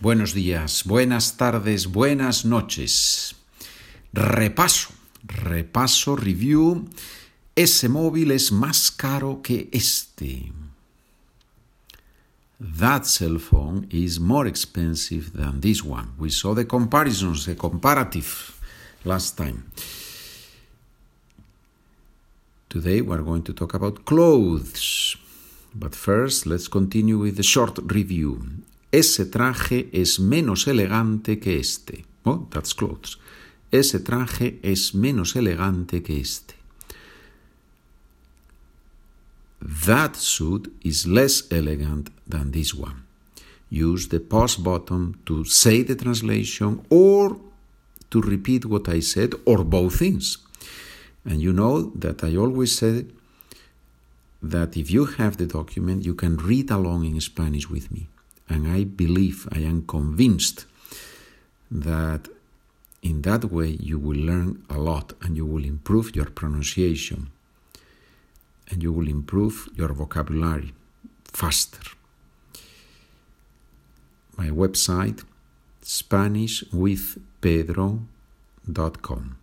Buenos días, buenas tardes, buenas noches. Repaso, repaso, review. Ese móvil es más caro que este. That cell phone is more expensive than this one. We saw the comparisons, the comparative last time. Today we're going to talk about clothes. But first, let's continue with the short review. Ese traje es menos elegante que este. Oh, that's clothes. Ese traje es menos elegante que este. That suit is less elegant than this one. Use the pause button to say the translation or to repeat what I said or both things. And you know that I always said that if you have the document, you can read along in Spanish with me. And I believe, I am convinced that in that way you will learn a lot and you will improve your pronunciation and you will improve your vocabulary faster. My website, SpanishWithPedro.com.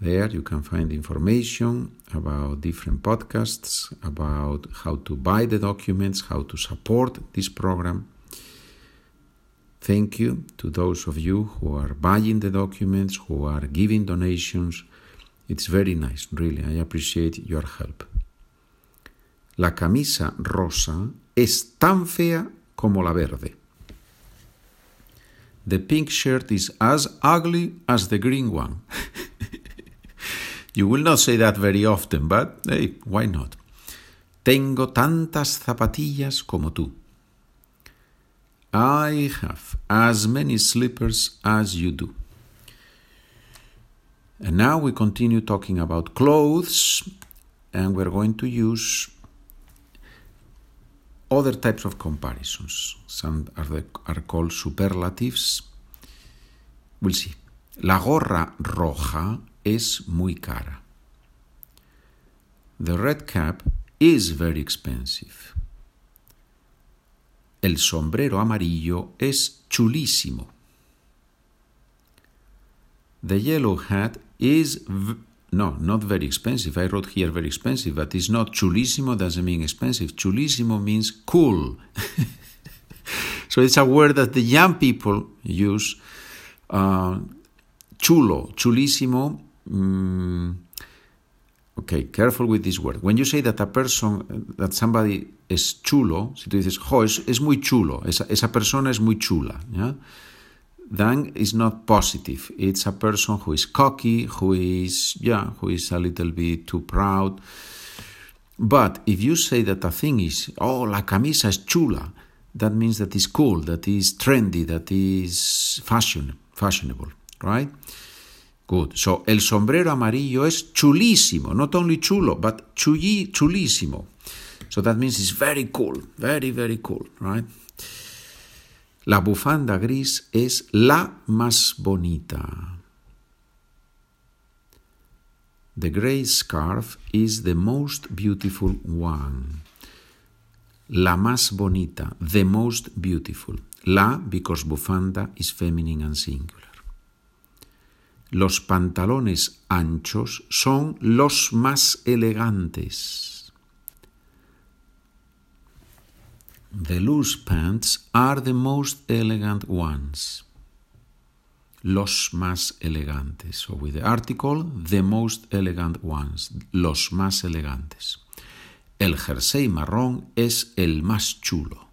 There you can find information about different podcasts, about how to buy the documents, how to support this program. Thank you to those of you who are buying the documents, who are giving donations. It's very nice, really. I appreciate your help. La camisa rosa es tan fea como la verde. The pink shirt is as ugly as the green one. You will not say that very often, but hey, why not? Tengo tantas zapatillas como tú. I have as many slippers as you do. And now we continue talking about clothes, and we're going to use other types of comparisons. Some are, the, are called superlatives. We'll see. La gorra roja es muy cara. The red cap is very expensive. El sombrero amarillo es chulísimo. The yellow hat is no, not very expensive. I wrote here very expensive, but it's not chulísimo doesn't mean expensive. Chulísimo means cool. so it's a word that the young people use. Uh, chulo, chulísimo Mm, okay, careful with this word. When you say that a person, that somebody es chulo, si tú dices, jo, es, es muy chulo, esa, esa persona es muy chula, ¿ya? then it's not positive. It's a person who is cocky, who is, yeah, who is a little bit too proud. But if you say that a thing is, oh, la camisa es chula, that means that it's cool, that is trendy, that is fashion, fashionable, right? Good. So, el sombrero amarillo es chulísimo. Not only chulo, but chulí, chulísimo. So that means it's very cool. Very, very cool, right? La bufanda gris es la más bonita. The gray scarf is the most beautiful one. La más bonita, the most beautiful. La because bufanda is feminine and singular. Los pantalones anchos son los más elegantes. The loose pants are the most elegant ones. Los más elegantes. So with the article, the most elegant ones. Los más elegantes. El jersey marrón es el más chulo.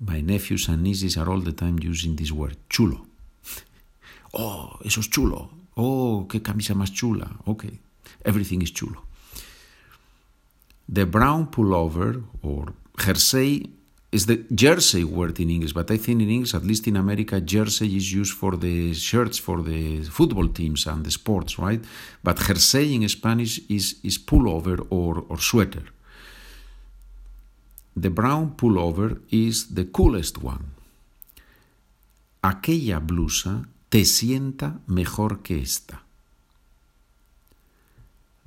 My nephews and nieces are all the time using this word, chulo. Oh, eso es chulo. Oh, qué camisa más chula. Okay, everything is chulo. The brown pullover or jersey is the jersey word in English, but I think in English, at least in America, jersey is used for the shirts for the football teams and the sports, right? But jersey in Spanish is, is pullover or, or sweater. The brown pullover is the coolest one. Aquella blusa te sienta mejor que esta.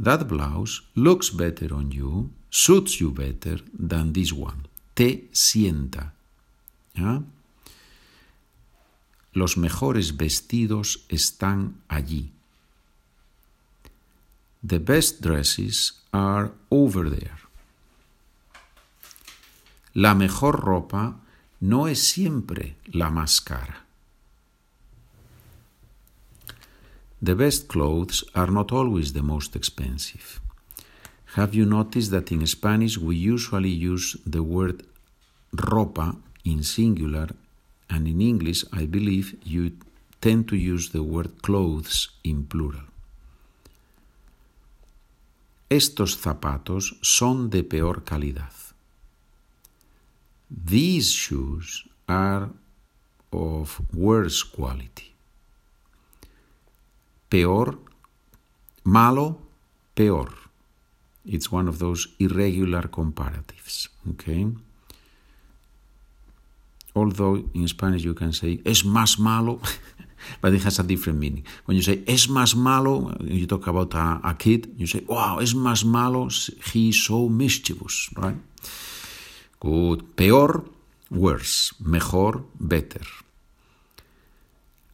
That blouse looks better on you, suits you better than this one. te sienta. Los mejores vestidos están allí. The best dresses are over there. La mejor ropa no es siempre la más cara. The best clothes are not always the most expensive. Have you noticed that in Spanish we usually use the word ropa in singular, and in English, I believe, you tend to use the word clothes in plural? Estos zapatos son de peor calidad. These shoes are of worse quality. Peor, malo, peor. It's one of those irregular comparatives. Okay? Although in Spanish you can say es más malo, but it has a different meaning. When you say es más malo, you talk about a, a kid, you say, wow, es más malo, he's so mischievous, right? Good. Peor, worse. Mejor, better.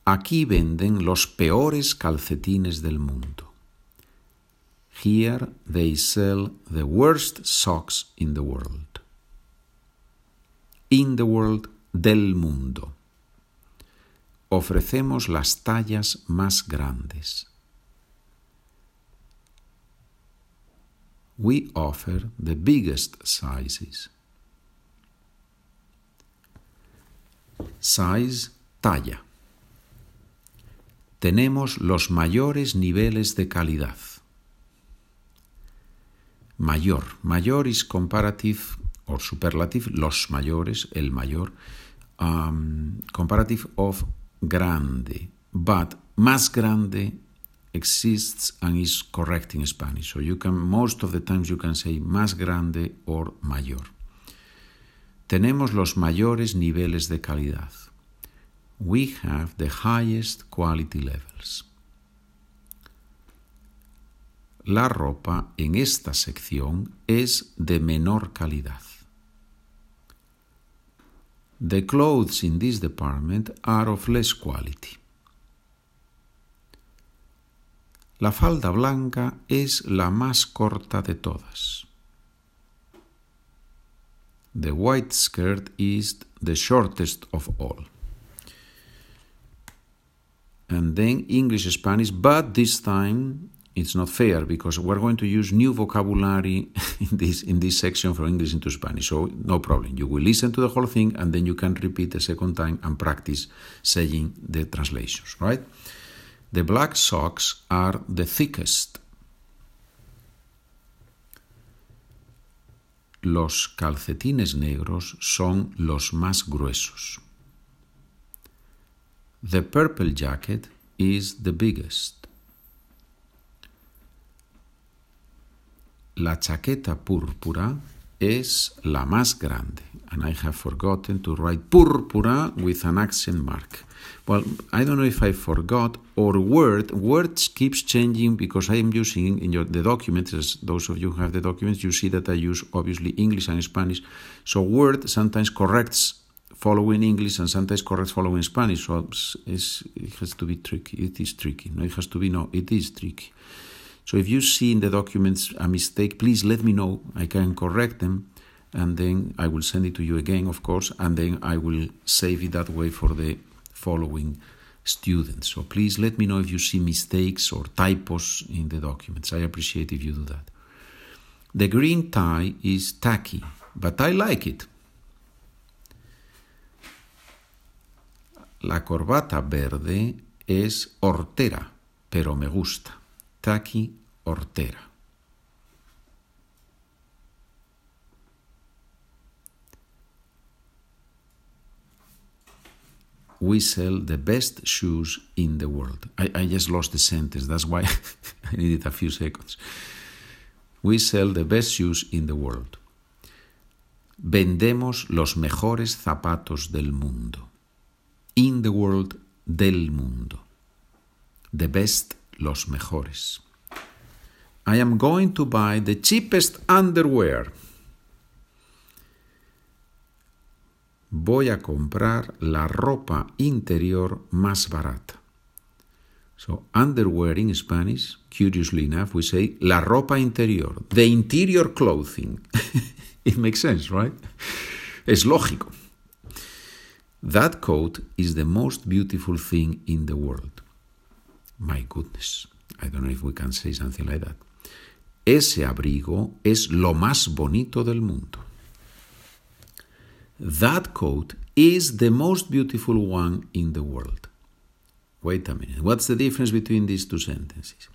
Aquí venden los peores calcetines del mundo. Here they sell the worst socks in the world. In the world del mundo. Ofrecemos las tallas más grandes. We offer the biggest sizes. Size, talla. Tenemos los mayores niveles de calidad. Mayor. Mayor is comparative or superlative, los mayores, el mayor. Um, comparative of grande. But más grande exists and is correct in Spanish. So you can, most of the times you can say más grande or mayor tenemos los mayores niveles de calidad. We have the highest quality levels. La ropa en esta sección es de menor calidad. The clothes in this department are of less quality. La falda blanca es la más corta de todas. The white skirt is the shortest of all. And then English Spanish, but this time it's not fair because we're going to use new vocabulary in this in this section from English into Spanish. So no problem. You will listen to the whole thing and then you can repeat the second time and practice saying the translations, right? The black socks are the thickest los calcetines negros son los más gruesos. The purple jacket is the biggest. La chaqueta púrpura es la más grande. And I have forgotten to write púrpura with an accent mark. Well, I don't know if I forgot or word. Words keeps changing because I am using in your, the documents, as those of you who have the documents, you see that I use obviously English and Spanish. So word sometimes corrects following English and sometimes correct following Spanish. So it has to be tricky. It is tricky. No, it has to be, no, it is tricky. So if you see in the documents a mistake, please let me know. I can correct them and then I will send it to you again, of course, and then I will save it that way for the following students. So please let me know if you see mistakes or typos in the documents. I appreciate if you do that. The green tie is tacky, but I like it. La corbata verde es hortera, pero me gusta. Tacky, hortera. we sell the best shoes in the world. I, I just lost the sentence, that's why I needed a few seconds. We sell the best shoes in the world. Vendemos los mejores zapatos del mundo. In the world, del mundo. The best, los mejores. I am going to buy the cheapest underwear. voy a comprar la ropa interior más barata. So, underwear in Spanish, curiously enough, we say la ropa interior, the interior clothing. it makes sense, right? Es lógico. That coat is the most beautiful thing in the world. My goodness. I don't know if we can say something like that. Ese abrigo es lo más bonito del mundo. That coat is the most beautiful one in the world. Wait a minute. What's the difference between these two sentences?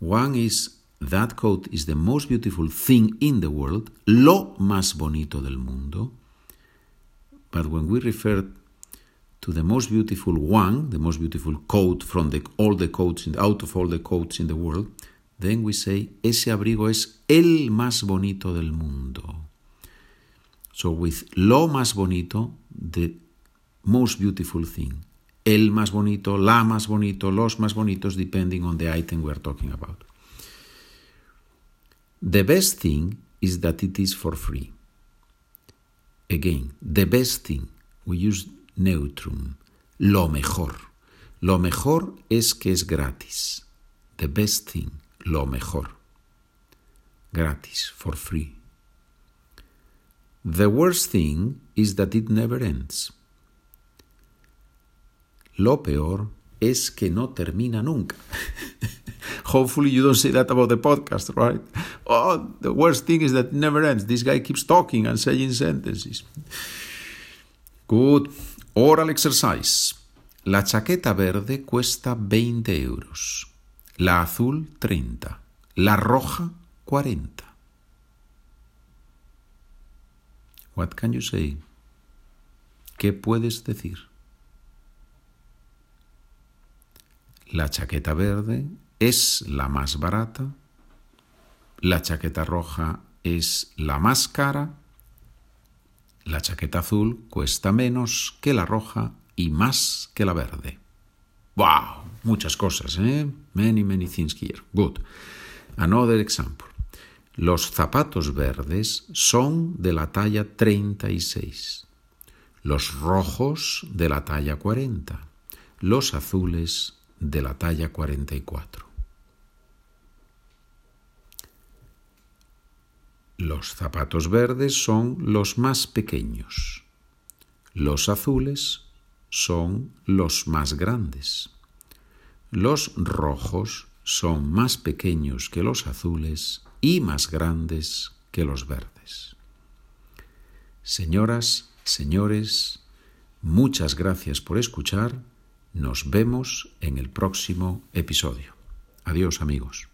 One is that coat is the most beautiful thing in the world, lo más bonito del mundo. But when we refer to the most beautiful one, the most beautiful coat from the, all the coats, in, out of all the coats in the world, then we say, ese abrigo es el más bonito del mundo. So with lo más bonito, the most beautiful thing. El más bonito, la más bonito, los más bonitos, depending on the item we're talking about. The best thing is that it is for free. Again, the best thing. We use neutrum. Lo mejor. Lo mejor es que es gratis. The best thing. Lo mejor. Gratis, for free. The worst thing is that it never ends. Lo peor es que no termina nunca. Hopefully you don't say that about the podcast, right? Oh, the worst thing is that it never ends. This guy keeps talking and saying sentences. Good. Oral exercise. La chaqueta verde cuesta 20 euros. La azul 30. La roja 40. What can you say? ¿Qué puedes decir? La chaqueta verde es la más barata. La chaqueta roja es la más cara la chaqueta azul cuesta menos que la roja y más que la verde. ¡Wow! Muchas cosas, ¿eh? Many, many things here. Good. Another example. Los zapatos verdes son de la talla 36. Los rojos de la talla 40. Los azules de la talla 44. Los zapatos verdes son los más pequeños. Los azules son los más grandes. Los rojos son más pequeños que los azules y más grandes que los verdes. Señoras, señores, muchas gracias por escuchar. Nos vemos en el próximo episodio. Adiós amigos.